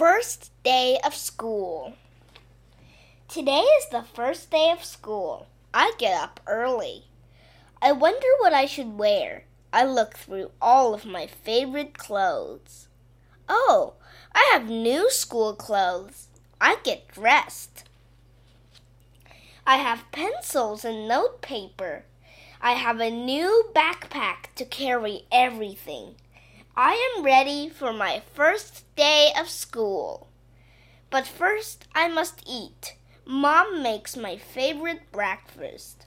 first day of school. Today is the first day of school. I get up early. I wonder what I should wear. I look through all of my favorite clothes. Oh, I have new school clothes. I get dressed. I have pencils and notepaper. I have a new backpack to carry everything. I am ready for my first day of school. But first, I must eat. Mom makes my favorite breakfast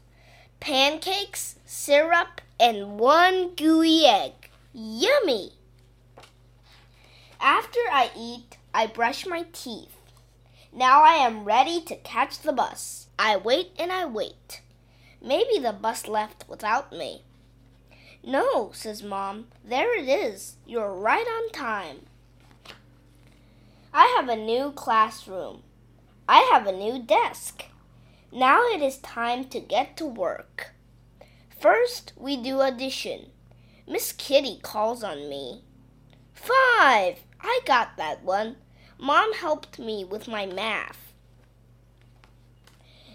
pancakes, syrup, and one gooey egg. Yummy! After I eat, I brush my teeth. Now I am ready to catch the bus. I wait and I wait. Maybe the bus left without me. No, says Mom. There it is. You're right on time. I have a new classroom. I have a new desk. Now it is time to get to work. First, we do addition. Miss Kitty calls on me. Five! I got that one. Mom helped me with my math.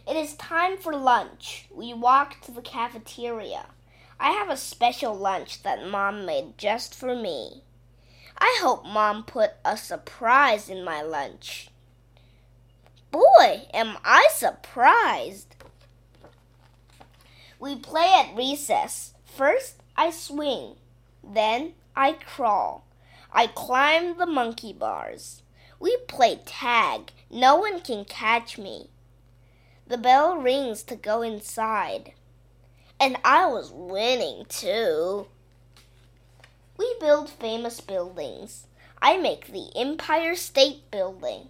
It is time for lunch. We walk to the cafeteria. I have a special lunch that Mom made just for me. I hope Mom put a surprise in my lunch. Boy, am I surprised! We play at recess. First, I swing. Then, I crawl. I climb the monkey bars. We play tag. No one can catch me. The bell rings to go inside. And I was winning too. We build famous buildings. I make the Empire State Building.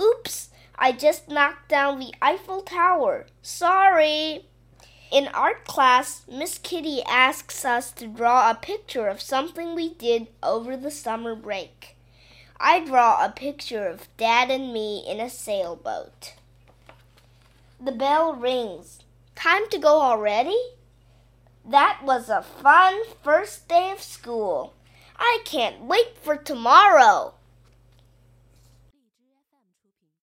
Oops, I just knocked down the Eiffel Tower. Sorry. In art class, Miss Kitty asks us to draw a picture of something we did over the summer break. I draw a picture of Dad and me in a sailboat. The bell rings. Time to go already? That was a fun first day of school. I can't wait for tomorrow.